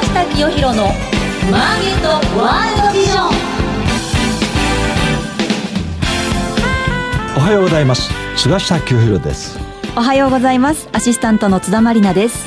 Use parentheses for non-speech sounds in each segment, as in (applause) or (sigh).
下清弘のマーケットワールドビジョン。おはようございます。菅下清弘です。おはようございます。アシスタントの津田まりなです。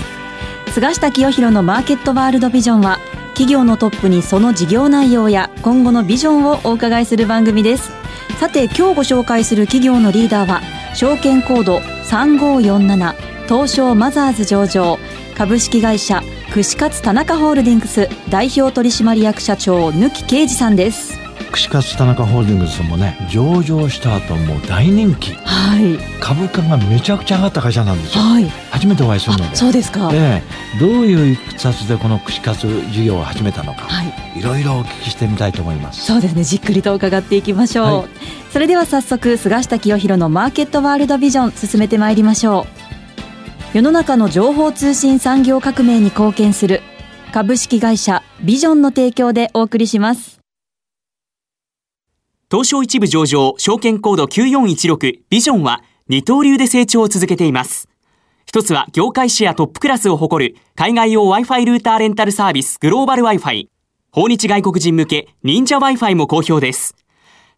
菅下清弘のマーケットワールドビジョンは企業のトップにその事業内容や今後のビジョンをお伺いする番組です。さて今日ご紹介する企業のリーダーは証券コード3547東証マザーズ上場。株式会社串カツ田中ホールディングス代表取締役社長貫啓二さんです。串カツ田中ホールディングスもね上場した後もう大人気。はい。株価がめちゃくちゃ上がった会社なんですよ。はい。初めてお会いするので。そうですか、ええ。どういういきさつでこの串カツ事業を始めたのか、はい。いろいろお聞きしてみたいと思います。そうですね。じっくりと伺っていきましょう、はい。それでは早速菅下清弘のマーケットワールドビジョン進めてまいりましょう世の中の情報通信産業革命に貢献する株式会社ビジョンの提供でお送りします東証一部上場、証券コード9416ビジョンは二刀流で成長を続けています。一つは業界シェアトップクラスを誇る海外用 Wi-Fi ルーターレンタルサービスグローバル Wi-Fi。訪日外国人向け忍者 Wi-Fi も好評です。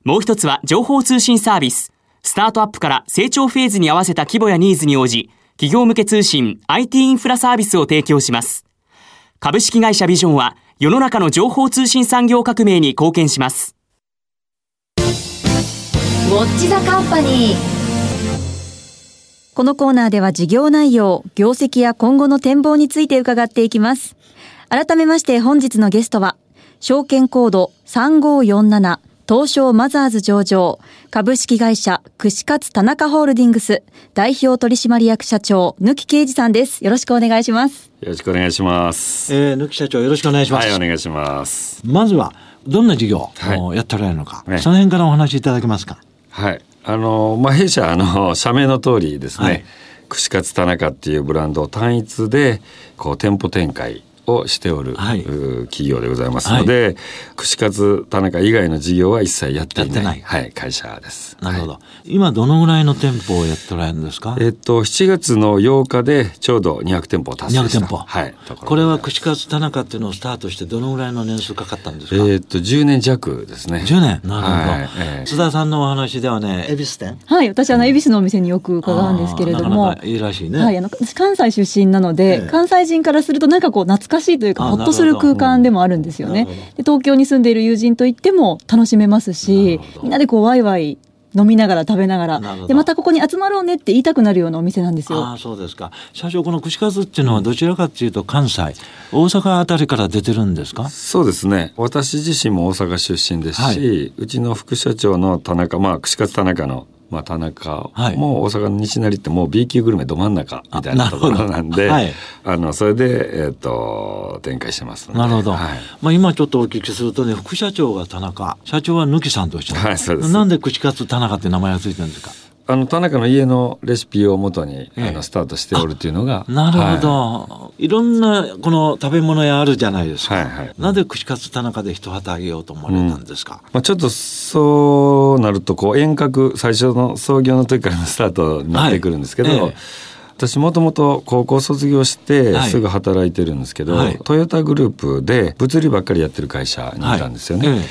もう一つは情報通信サービス。スタートアップから成長フェーズに合わせた規模やニーズに応じ、企業向け通信 IT インフラサービスを提供します。株式会社ビジョンは世の中の情報通信産業革命に貢献します。ウォッチザカンパニーこのコーナーでは事業内容業績や今後の展望について伺っていきます改めまして本日のゲストは証券コード3547東証マザーズ上場。株式会社串カツ田中ホールディングス。代表取締役社長貫啓二さんです。よろしくお願いします。よろしくお願いします。えー、貫社長よろしくお願いします、はい、お願いします。まずはどんな事業はい。をやっておられるのか、ね。その辺からお話しいただけますか？はい、あの、まあ、弊社、あの、社名の通りですね、はい。串カツ田中っていうブランドを単一で、こう、店舗展開をしておる、はい。う企業でございますので、串カツ田中以外の事業は一切やっていない、はい、会社です。なるほど、はい。今どのぐらいの店舗をやっておられるんですか？えっと、7月の8日でちょうど200店舗を達成200した。店舗。はい。これは串カツ田中っていうのをスタートしてどのぐらいの年数かかったんですか、えっと、10年弱ですね。10年？なるほど、はいええ。津田さんのお話ではね恵比寿店。はい私あの恵比寿のお店によく伺うんですけれども。あーなかなかいいらしいね、はい、あの私関西出身なので、ええ。関西人からするとなんかこう懐かしいというかあほっとする空間でもあるんですよね。で東京に住んでいる友人と行っても楽しめますなしみんなでこうワイワイ飲みながら食べながらでまたここに集まろうねって言いたくなるようなお店なんですあよ。あそうですか。社長この串カツっていうのはどちらかっていうと関西大阪あたりから出てるんですか？そうですね。私自身も大阪出身ですし、はい。うちの副社長の田中まあ串カツ田中の、まあ、田中はい。も大阪の西成ってもう B 級グルメど真ん中みたいなところなんではい。あのそれで、えっと展開してますなるほど、はい。まあ、今ちょっとお聞きするとね副社長が田中社長は貫さんと一緒はいそうです。なんで串カツ田中って名前がついてるんですか？あの田中の家のレシピをもとに、ええ。あのスタートしておるっていうのがなるほはど、い、ろんなこの食べ物屋あるじゃないですか、はいはい。なぜ串カツ田中で一旗あげようと思われたんですか、まあ、ちょっとそうなるとこう遠隔最初の創業の時からのスタートになってくるんですけど、はい。ええ。私もともと高校卒業してはい。すぐ働いてるんですけど、はい。トヨタグループで物理ばっかりやってる会社にいたんですよね。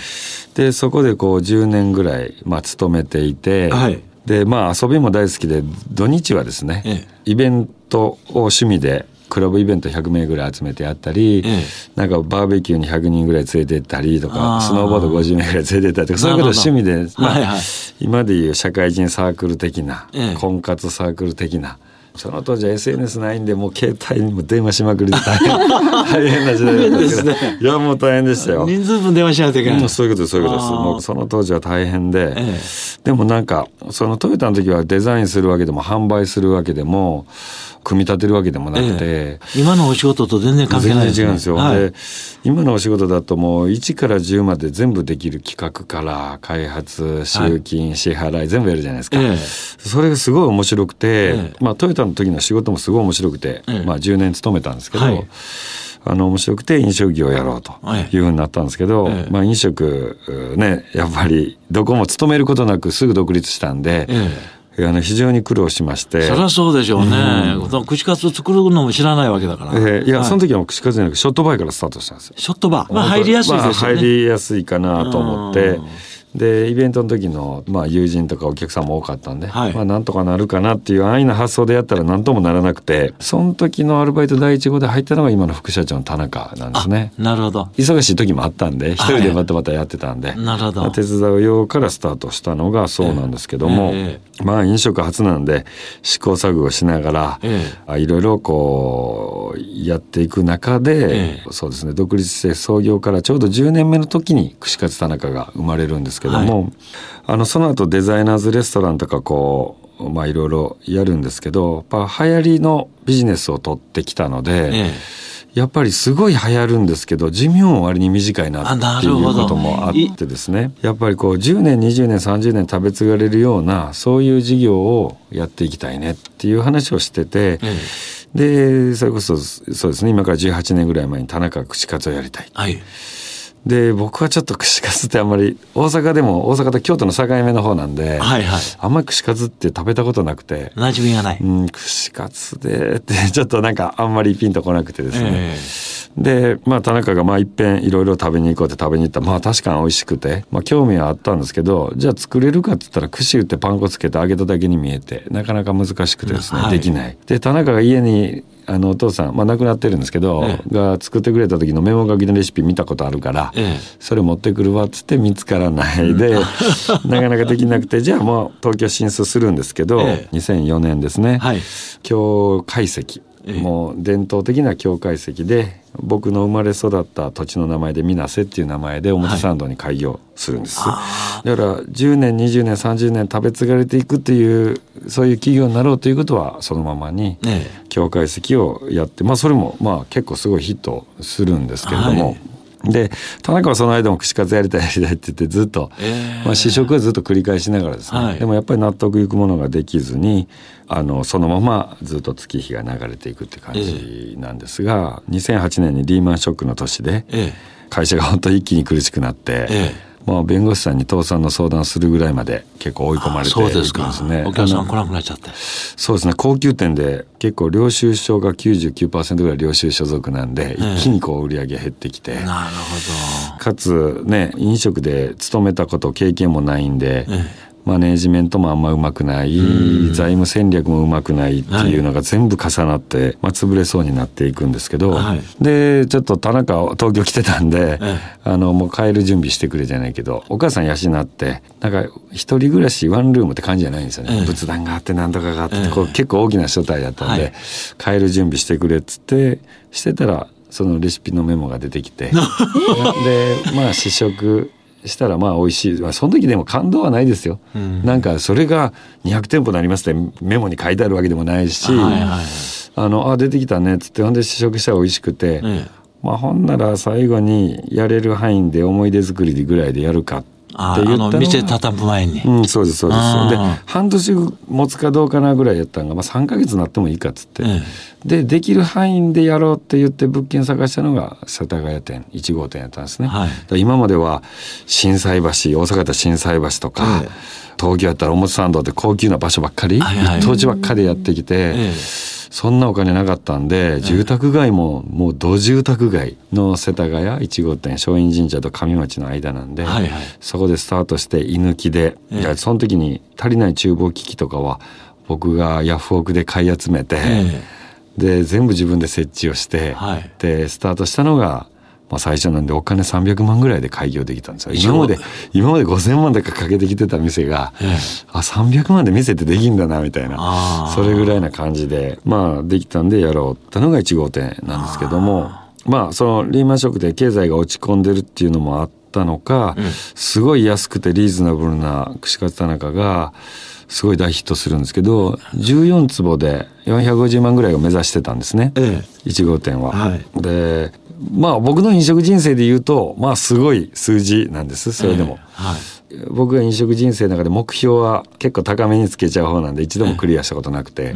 でそこでこう10年ぐらい、まあ、勤めていて、はいでまあ遊びも大好きで土日はですね、えイベントを趣味でクラブイベント100名ぐらい集めてやったり、ええ。なんかバーベキューに100人ぐらい連れて行ったりとあかー。スノーボード50名ぐらい連れて行ったりとかそういうことを趣味で、まあはいはい。今でいう社会人サークル的な、ええ。婚活サークル的なその当時は SNS ないんでもう携帯にも電話しまくりで大変 (laughs) 大変な時代だったけど、いやもう大変でしたよ。人数分電話しないといけない、うんそういうことですそういうことです。もうその当時は大変で、え。でもなんかそのトヨタの時はデザインするわけでも販売するわけでも組み立てるわけでもなくて、ええ。今のお仕事と全然関係全ない然違うんですよ、はい。で今のお仕事だともう1から10まで全部できる企画から開発集金、支払い全部やるじゃないですか、ええ。それがすごい面白くて、ええ。まあ、トヨタの時の仕事もすごい面白くて、ええまあ、10年勤めたんですけど、はい。あの面白くて飲食業をやろうとい。うふうになったんですけど、ええ。まあ、飲食ねやっぱりどこも勤めることなくすぐ独立したんで、えいやね非常に苦労しましてそりゃそうでしょうね。その串カツ作るのも知らないわけだから。えーいや、はその時は串カツじゃなくショットバイからスタートしたんですよ。ショットバー。まあ入りやすいですよね。まあ入りやすいかなと思ってでイベントの時の、まあ、友人とかお客さんも多かったんで、はい。まあ、なんとかなるかなっていう安易な発想でやったら何ともならなくてその時のアルバイト第一号で入ったのが今の副社長の田中なんですね。なるほど。忙しい時もあったんで一人でバタバタやってたんで、なるほど。まあ手伝うようからスタートしたのがそうなんですけども、えまあ飲食初なんで試行錯誤しながら、えあいろいろこうやっていく中で、えそうですね独立して創業からちょうど10年目の時に串カツ田中が生まれるんですけども、あのその後デザイナーズレストランとかこうまあいろいろやるんですけどやっぱ流行りのビジネスを取ってきたので。えやっぱりすごい流行るんですけど寿命も割に短いなあっていうこともあってですね。やっぱりこう10年20年30年食べ継がれるようなそういう事業をやっていきたいねっていう話をしてて、えでそれこそそうですね今から18年ぐらい前に田中串カツをやりたい。はい。で僕はちょっと串カツってあんまり大阪でも大阪と京都の境目の方なんで、はいはい。あんまり串カツって食べたことなくて。馴染みがない。うん、串カツでって (laughs) ちょっとなんかあんまりピンとこなくてですね、えでまあ田中がまあいっぺんいろいろ食べに行こうって食べに行ったらまあ確かに美味しくて、まあ、興味はあったんですけどじゃあ作れるかって言ったら串打ってパン粉つけて揚げただけに見えてなかなか難しくてですね、はいできない。で田中が家にあのお父さん、まあ、亡くなってるんですけど、えが作ってくれた時のメモ書きのレシピ見たことあるから、ええ。それ持ってくるわっつって見つからないで、(laughs) なかなかできなくてじゃあもう東京進出するんですけど、ええ。2004年ですね、はい。京懐石、ええもう伝統的な京懐石で僕の生まれ育った土地の名前で水瀬っていう名前で表参道に開業するんです、だから10年20年30年食べ継がれていくっていうそういう企業になろうということはそのままにえ京懐石をやってまあそれもまあ結構すごいヒットするんですけれども、はいで田中はその間も串カツやりたいやりたいって言ってずっと、ええまあ、試食はずっと繰り返しながらですね、はい。でもやっぱり納得いくものができずにあのそのままずっと月日が流れていくって感じなんですが、2008年にリーマンショックの年でええ。会社が本当一気に苦しくなって、えまあ、弁護士さんに倒産の相談するぐらいまで結構追い込まれていくんですそうですか。ね。お客さん来なくなっちゃって。そうですね高級店で結構領収書が99%ぐらい領収所属なんで、ええ一気にこう売り上げ減ってきて。なるほかつね飲食で勤めたこと経験もないんで、えマネージメントもあんまうまくない、財務戦略もうまくないっていうのが全部重なって、まあ、潰れそうになっていくんですけど、はい。でちょっと田中は東京来てたんで、えあのもう帰る準備してくれじゃないけどお母さん養ってなんか一人暮らしワンルームって感じじゃないんですよね、ええ。仏壇があって何とかがあって、ええ。こう結構大きな所帯だったんで、はい。帰る準備してくれっつってしてたらそのレシピのメモが出てきて。(laughs) でまあ試食したらまあ美味しい、まあ、その時でも感動はないですよ、なんかそれが200店舗になりますってメモに書いてあるわけでもないし、はいはいあのあ出てきたねっつってほんで試食したら美味しくて、ええ。まあほんなら最後にやれる範囲で思い出作りぐらいでやるかってああの言った店畳む前に。うん、そうですそうです。で半年持つかどうかなぐらいやったんが、まあ、3か月になってもいいかっつって、えでできる範囲でやろうって言って物件探したのが世田谷店1号店やったんですね、はい。今までは心斎橋大阪だったら心斎橋とか、え東京やったら表参道って高級な場所ばっかり、はいはい。土地ばっかりやってきて、ええそんなお金なかったんで住宅街ももう土住宅街の世田谷1号店松陰神社と上町の間なんで、はいはい。そこでスタートして居抜きで、ええ。いやその時に足りない厨房機器とかは僕がヤフオクで買い集めて、え。で全部自分で設置をして、はい。でスタートしたのが、まあ、最初なんでお金300万ぐらいで開業できたんですよ。今まで今まで5000万とかかけてきてた店が、ええ。あ300万で店ってできんだなみたいな。それぐらいな感じでまあできたんでやろうってのが1号店なんですけどもまあそのリーマンショックで経済が落ち込んでるっていうのもあったのか、すごい安くてリーズナブルな串カツ田中がすごい大ヒットするんですけど14坪で450万ぐらいを目指してたんですね、え1号店は。はい。でまあ僕の飲食人生で言うとまあすごい数字なんですそれでも。はい。僕が飲食人生の中で目標は結構高めにつけちゃう方なんで一度もクリアしたことなくて、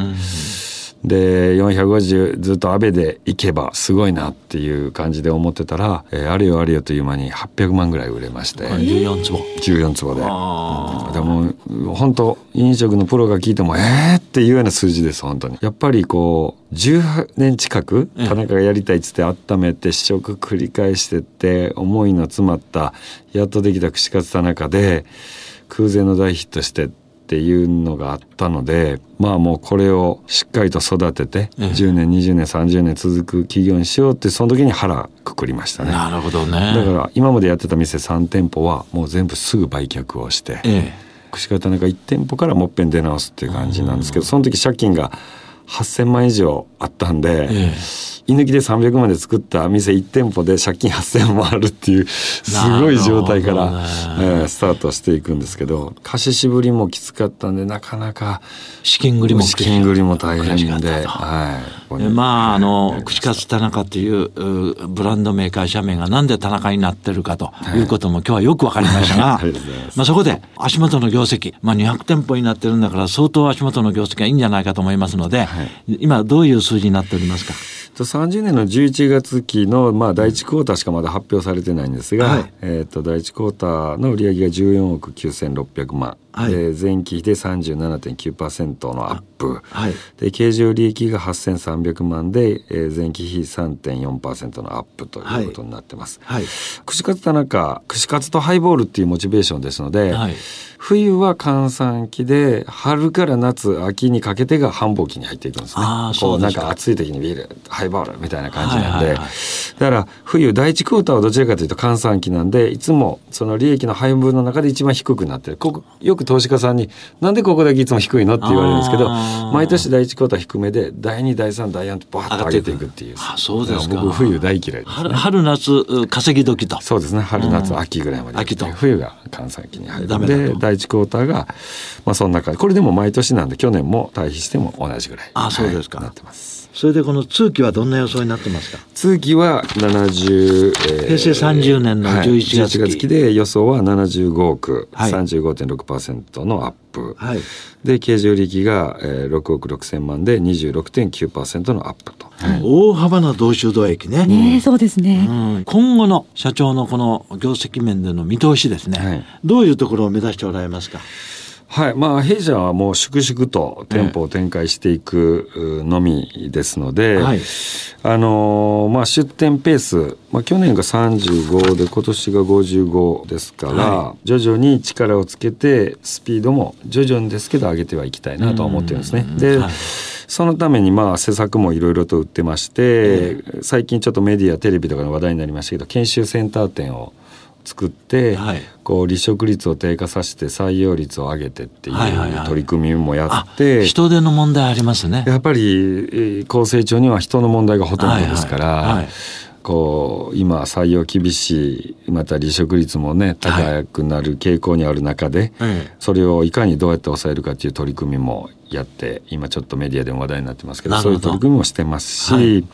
で450ずっと安倍でいけばすごいなっていう感じで思ってたら、えーあれよあれよという間に800万ぐらい売れまして、14坪。14坪で。あでも本当飲食のプロが聞いてもえーっていうような数字です本当に。やっぱりこう18年近くええ。田中がやりたいっつって温めて試食繰り返してって思いの詰まったやっとできた串カツ田中で空前の大ヒットしてっていうのがあったのでまあもうこれをしっかりと育ててええ。10年20年30年続く企業にしようってその時に腹くくりましたね。なるほどね。だから今までやってた店3店舗はもう全部すぐ売却をして、え串カツ田中1店舗からもっぺん出直すっていう感じなんですけどその時借金が8,000万以上あったんで、ええ居抜きで300万で作った店1店舗で借金8,000万あるっていうすごい状態から、ね。えースタートしていくんですけど貸し渋りもきつかったんでなかなか資金繰りも大変で、はいまああのはい。串カツ田中といううブランドメーカー社名がなんで田中になってるかとい。うことも今日はよくわかりましたがまあそこで足元の業績、まあ、200店舗になってるんだから相当足元の業績がいいんじゃないかと思いますので、今どういう数字になっておりますか？と30年の11月期の、まあ、第1クォーターしかまだ発表されてないんですが、はい。えー、と第1クォーターの売上が14億9600万、はい。で前期比で37.9%のアップ、はい。で経常利益が8300万で、えー前期比3.4%のアップということになってます。はい。串カツ田中串カツとハイボールっていうモチベーションですので、はい冬は閑散期で春から夏秋にかけてが繁忙期に入っていくんですね。こううですか。んか暑い時にビールハイボールみたいな感じなんで、はいはいはい。だから冬第一クォーターはどちらかというと閑散期なんでいつもその利益の配分の中で一番低くなってる。ここよく投資家さんに「なんでここだけいつも低いの?」って言われるんですけど毎年第一クォーター低めで第二第三第四とバーッと上げていくっていう。あそうです僕冬大嫌いです春春夏う稼ぎ時と。そうですね。春夏秋ぐらいまで秋と。冬が閑散期に入るんで第一クォーターがまあそんな感じ。これでも毎年なんで去年も対比しても同じぐらい。あそうですか。はいなってますそれでこの通期はどんな予想になってますか？通期は70、え平成30年のはい。11月期。11月期で予想は75億、はい。35.6%のアップ、はい。で経常利益が、えー6億6千万で26.9%のアップと、大幅な同州土益ね、ねえそうですね。うん。今後の社長のこの業績面での見通しですね、はい。どういうところを目指しておられますか？はい。まあ弊社はもう粛々と店舗を展開していくうのみですので、はい。あのーまあ出店ペース、まあ、去年が35で今年が55ですから、は徐々に力をつけてスピードも徐々にですけど上げてはいきたいなとは思ってるんですね。で、はい。そのためにまあ施策もいろいろと売ってまして、最近ちょっとメディアテレビとかの話題になりましたけど研修センター店を作って、はい。こう離職率を低下させて採用率を上げてっていはいはいはい。う取り組みもやあって、人手の問題ありますね。やっぱりえー高成長には人の問題がほとんどですから、はいはい。はいこう今採用厳しいまた離職率もね高くなる傾向にある中で、ええ。それをいかにどうやって抑えるかっていう取り組みもやって今ちょっとメディアでも話題になってますけどそういう取り組みもしてますし、はい。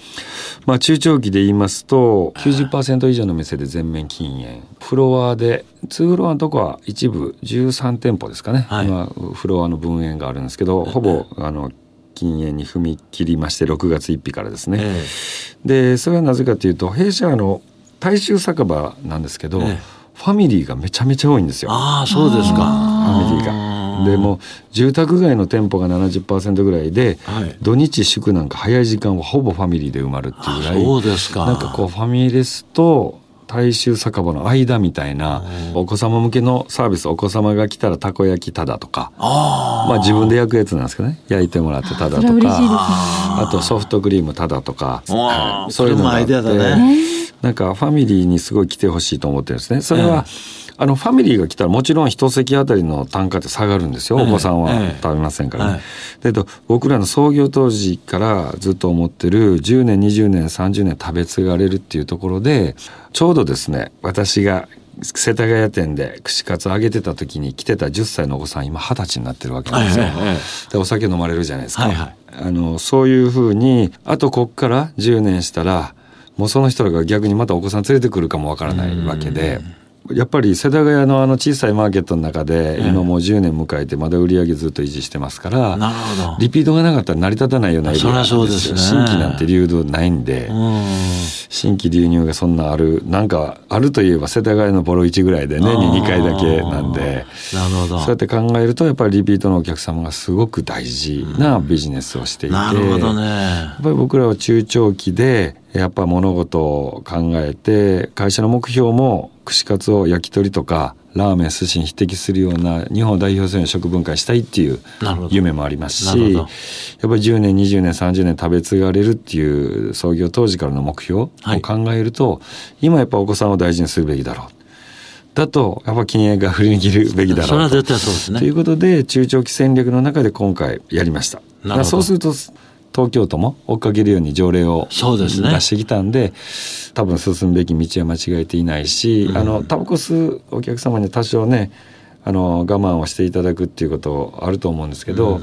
まあ中長期で言いますと90%以上の店で全面禁煙。フロアで2フロアのとこは一部13店舗ですかね、はい。今フロアの分煙があるんですけどほぼあの禁煙に踏み切りまして6月1日からですね。えでそれはなぜかというと弊社はあの大衆酒場なんですけど、ええファミリーがめちゃめちゃ多いんですよ。ああそうですかファミリーが。でもう住宅街の店舗が70%ぐらいで、はい土日祝なんか早い時間はほぼファミリーで埋まるっていうぐらいそうですかなんかこうファミレスと大衆酒場の間みたいなお子様向けのサービスお子様が来たらたこ焼きただとかあまあ自分で焼くやつなんですけどね。焼いてもらってただとかあとソフトクリームただとかあはい。それもアイデアだね。なんかファミリーにすごい来てほしいと思ってるんですね。それは、あのファミリーが来たらもちろん一席あたりの単価って下がるんですよ。ええお子さんはええ食べませんからね。はいだけど僕らの創業当時からずっと思ってる10年20年30年食べ継がれるっていうところでちょうどですね私が世田谷店で串カツ揚げてた時に来てた10歳のお子さん今二十歳になってるわけなんですよ。ええええでお酒飲まれるじゃないですか。はいはいあのそういうふうにあとこっから10年したらもうその人らが逆にまたお子さん連れてくるかもわからないわけで。やっぱり世田谷のあの小さいマーケットの中で今もう10年迎えてまだ売り上げずっと維持してますから、なるほど。リピートがなかったら成り立たないようなエリアですよですね。新規なんて流動ないんで、うん。新規流入がそんなあるなんかあるといえば世田谷のボロ市ぐらいで年に2回だけなんで。なるほど。そうやって考えるとやっぱりリピートのお客様がすごく大事なビジネスをしていて、なるほどね。やっぱり僕らは中長期でやっぱ物事を考えて会社の目標も串カツを焼き鳥とかラーメン寿司に匹敵するような日本を代表するような食文化にしたいっていう夢もありますしやっぱり10年20年30年食べ継がれるっていう創業当時からの目標をはい。考えると、今やっぱお子さんを大事にするべきだろう。だとやっぱ禁煙が振り切るべきだろうと。それは絶対そうですね。ということで中長期戦略の中で今回やりました。そうすると東京都も追っかけるように条例をそうですね。出してきたんで多分進むべき道は間違えていないし、あのタバコ吸うお客様に多少ねあの我慢をしていただくっていうことあると思うんですけど、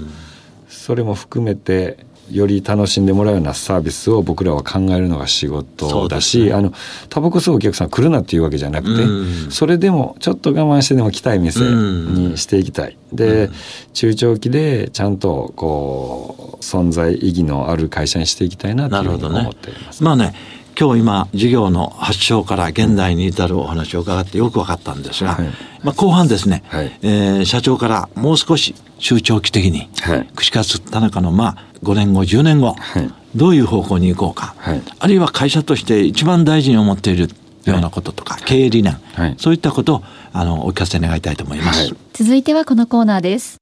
それも含めてより楽しんでもらうようなサービスを僕らは考えるのが仕事だし、ねあのタバコ吸うお客さん来るなっていうわけじゃなくて、うんそれでもちょっと我慢してでも来たい店にしていきたい。で、中長期でちゃんとこう存在意義のある会社にしていきたいなというふうに思っています。まあね今日今事業の発祥から現代に至るお話を伺ってよく分かったんですが、はい。まあ、後半ですね、はい。えー社長からもう少し中長期的に、はい串カツ田中のまあ5年後10年後、はい。どういう方向に行こうか、はい。あるいは会社として一番大事に思っているようなこととか、経営理念、はい。そういったことをあのお聞かせ願いたいと思います。はい。続いてはこのコーナーです。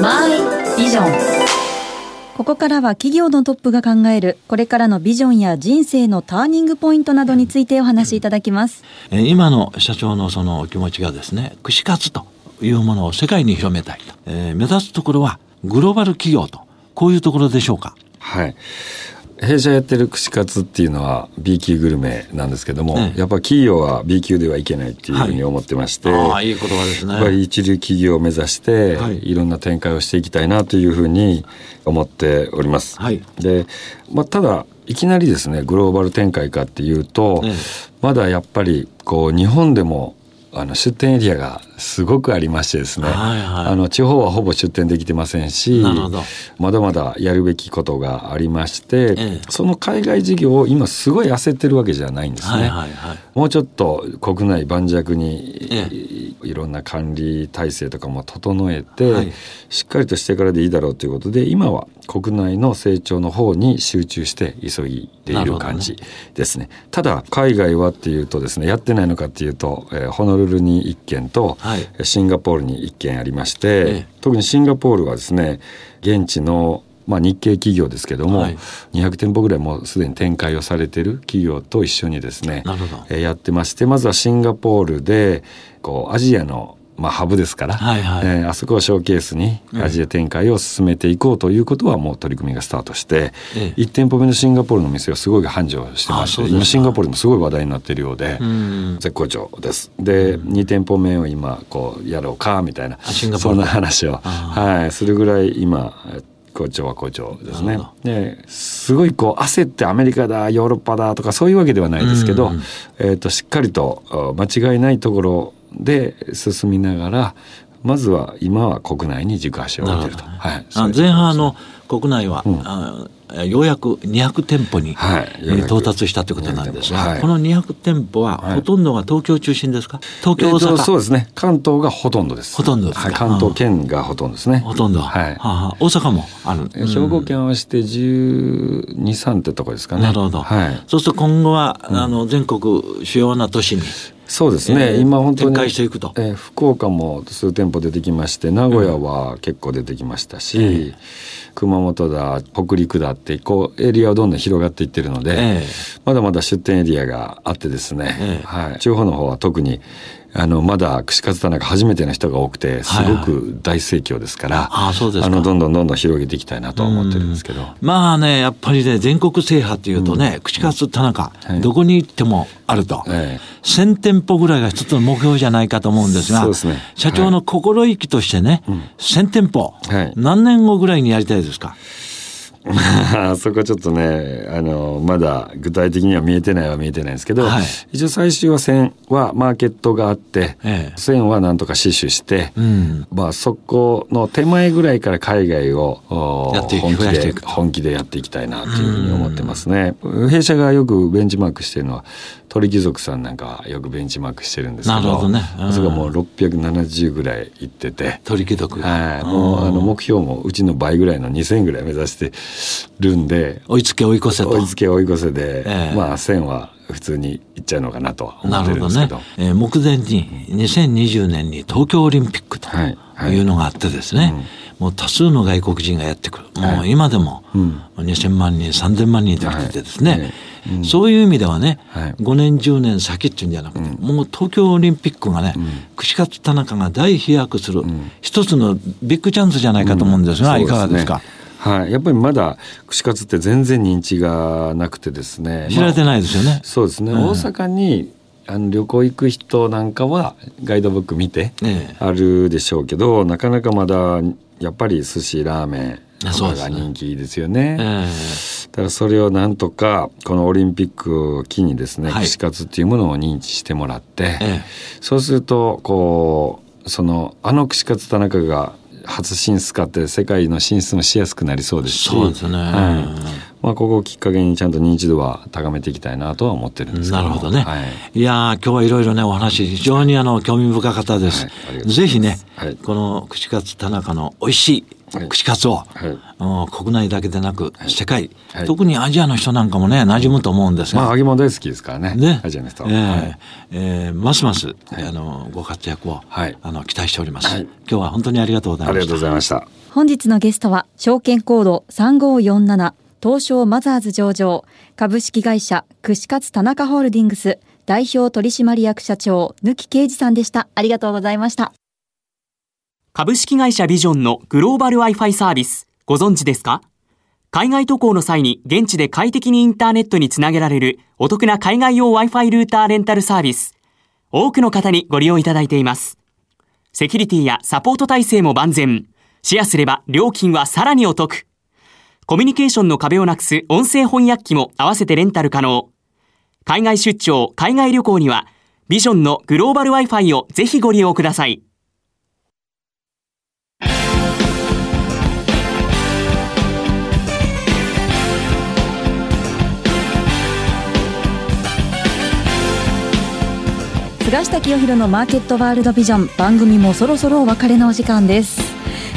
マイビジョンここからは企業のトップが考えるこれからのビジョンや人生のターニングポイントなどについてお話しいただきます。えー今の社長のそのお気持ちがですね串カツというものを世界に広めたいと、えー目指すところはグローバル企業と。こういうところでしょうか？はい。弊社やってる串カツっていうのは B 級グルメなんですけども、ええやっぱ企業は B 級ではいけないっていうふうに思ってまして、ああいい言葉ですね。やっぱり一流企業を目指して、はい。い、ろんな展開をしていきたいなというふうに思っております。はい。で、まあ、ただいきなりですねグローバル展開かっていうと、ええまだやっぱりこう日本でもあの出店エリアがすごくありましてですね、はいはい。あの地方はほぼ出店できてませんしまだまだやるべきことがありまして、ええ。その海外事業を今すごい焦ってるわけじゃないんですね。はいはいはい。もうちょっと国内盤石に、えいろんな管理体制とかも整えて、はい。しっかりとしてからでいいだろうということで今は国内の成長の方に集中して急いでいなる感じですね。ただ海外はっていうとですねやってないのかっていうと、えーホノルルに1件と、はい。シンガポールに1件ありまして、ええ。特にシンガポールはですね現地のまあ、日系企業ですけども、はい。200店舗ぐらいもうすでに展開をされてる企業と一緒にですねやってましてまずはシンガポールでこうアジアの、まあ、ハブですから、はいはいえーあそこをショーケースにアジア展開を進めていこうということはもう取り組みがスタートして、ええ。1店舗目のシンガポールの店はすごい繁盛してまして今シンガポールでもすごい話題になっているようで。うん。絶好調です。で、2店舗目を今こうやろうかみたいなそんな話を、あはい、するぐらい今好調は好調ですね。ですごいこう焦ってアメリカだヨーロッパだとかそういうわけではないですけど、うん。えー、としっかりとあ間違いないところで進みながらまずは今は国内に軸足を置いてると。はい、あ前半あの国内は、うん。あようやく200店舗に、はいえー到達したということなんですが、はい。この200店舗ははい。ほとんどが東京中心ですか？東京、えーそうですね。関東がほとんどです。ほとんどですか？はい、関東圏がほとんどですね。ほとんど、はい。はあはあ。大阪もある、えー兵庫県合わせて12、3ってとこですかね。なるほど、はい。そうすると今後は、あの全国主要な都市にそうですね、えー今本当に展開していくと。えー福岡も数店舗出てきまして名古屋は結構出てきましたし、え熊本だ北陸だってこうエリアはどんどん広がっていってるので、ええ。まだまだ出店エリアがあってですね、ええ。はい、地方の方は特にあのまだ串カツ田中初めての人が多くてすごく大盛況ですから、ああそうですどんどんどんどん広げていきたいなとは思ってるんですけど。まあねやっぱりね全国制覇っていうとね、口数田中、はい。どこに行ってもあると、ええ。1000店舗ぐらいが一つの目標じゃないかと思うんですがそうですね。社長の心意気としてね、1000店舗、はい。何年後ぐらいにやりたいですか？まあそこちょっとねあのまだ具体的には見えてないは見えてないんですけど、はい。一応最終は線はマーケットがあって、ええ。線はなんとか死守して、うん。まあそこの手前ぐらいから海外をおやっていく本気で本気でやっていきたいなというふうに思ってますね。弊社がよくベンチマークしてるのは鳥貴族さんなんかはよくベンチマークしてるんですけどなるほどね。うん。それがもう670ぐらいいってて。鳥貴族。はい、もうあの目標もうちの倍ぐらいの2,000ぐらい目指してるんで。追いつけ追い越せと。追いつけ追い越せで、ええ。まあ1,000は普通にいっちゃうのかなとなってるほどねるんですけど。、えー目前に2020年に東京オリンピックとはいはい。いうのがあってですね、もう多数の外国人がやってくる。もうはい今でもうん。2000万人3000万人と来ててですね、はい。はいうん。そういう意味ではね、はい。5年10年先っていうんじゃなくて、もう東京オリンピックがね、串カツ田中が大飛躍する、一つのビッグチャンスじゃないかと思うんですが、いかがですか？はい、やっぱりまだ串カツって全然認知がなくてですね。知られてい。ないですよね。そうですね。うん大阪にあの旅行行く人なんかはガイドブック見てええあるでしょうけど、なかなかまだやっぱり寿司ラーメンが人気ですよね。えだからそれをなんとかこのオリンピックを機にですね、はい串カツっていうものを認知してもらって、ええそうするとこうそのあの串カツ田中が初進出かって世界の進出もしやすくなりそうですしそうですね。はい。まあ、ここをきっかけにちゃんと認知度は高めていきたいなとは思ってるんですけども。なるほどね。はい。い、やー今日はいろいろねお話非常にあの興味深かったです。はい。ぜひね、はい。この串カツ田中の美味しい串カツを、はい。うん国内だけでなく世界、はい。特にアジアの人なんかもね馴染むと思うんですが。まあ揚げ物大好きですからね。ね、アジアの人。は、ええ。はい。ええますます、い。あのご活躍を、はい。あの期待しております、はい。今日は本当にありがとうございありがとうましたございました。本日のゲストは証券コード3547東証マザーズ上場株式会社串カツ田中ホールディングス代表取締役社長貫啓二さんでした。ありがとうございました株式会社ビジョンのグローバル Wi-Fi サービス、ご存知ですか？海外渡航の際に現地で快適にインターネットにつなげられるお得な海外用 Wi-Fi ルーターレンタルサービス。多くの方にご利用いただいています。セキュリティやサポート体制も万全。シェアすれば料金はさらにお得。コミュニケーションの壁をなくす音声翻訳機も合わせてレンタル可能。海外出張、海外旅行には、ビジョンのグローバル Wi-Fi をぜひご利用ください。菅下清弘のマーケットワールドビジョン。番組もそろそろお別れのお時間です。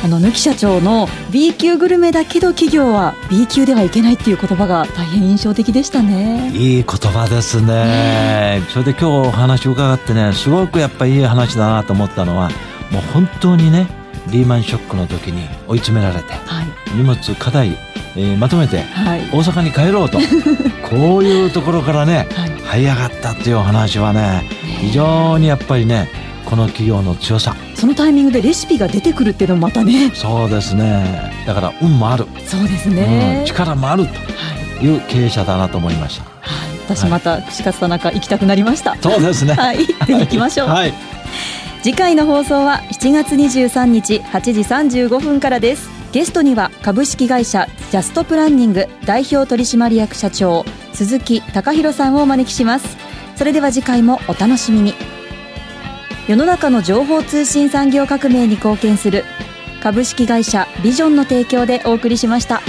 あの貫社長の B 級グルメだけど企業は B 級ではいけないっていう言葉が大変印象的でしたね。いい言葉ですね。それで今日お話を伺ってね、すごくやっぱりいい話だなと思ったのは、もう本当にね、リーマンショックの時に追い詰められて、はい。荷物課題、えーまとめてはい。大阪に帰ろうと、(laughs) こういうところからね、はい這い上がったっていうお話はね、非常にやっぱりね、この企業の強さ。そのタイミングでレシピが出てくるっていうのもまたね。そうですね。だから運もある、そうですうんね、力もあるはい。という経営者だなと思いました。はい、私また串カツ田中行きたくなりました。そうですね。はい。ぜひ行きましょう、はい。次回の放送は7月23日8時35分からです。ゲストには株式会社ジャストプランニング代表取締役社長鈴木貴弘さんをお招きします。それでは次回もお楽しみに。世の中の情報通信産業革命に貢献する株式会社ビジョンの提供でお送りしました。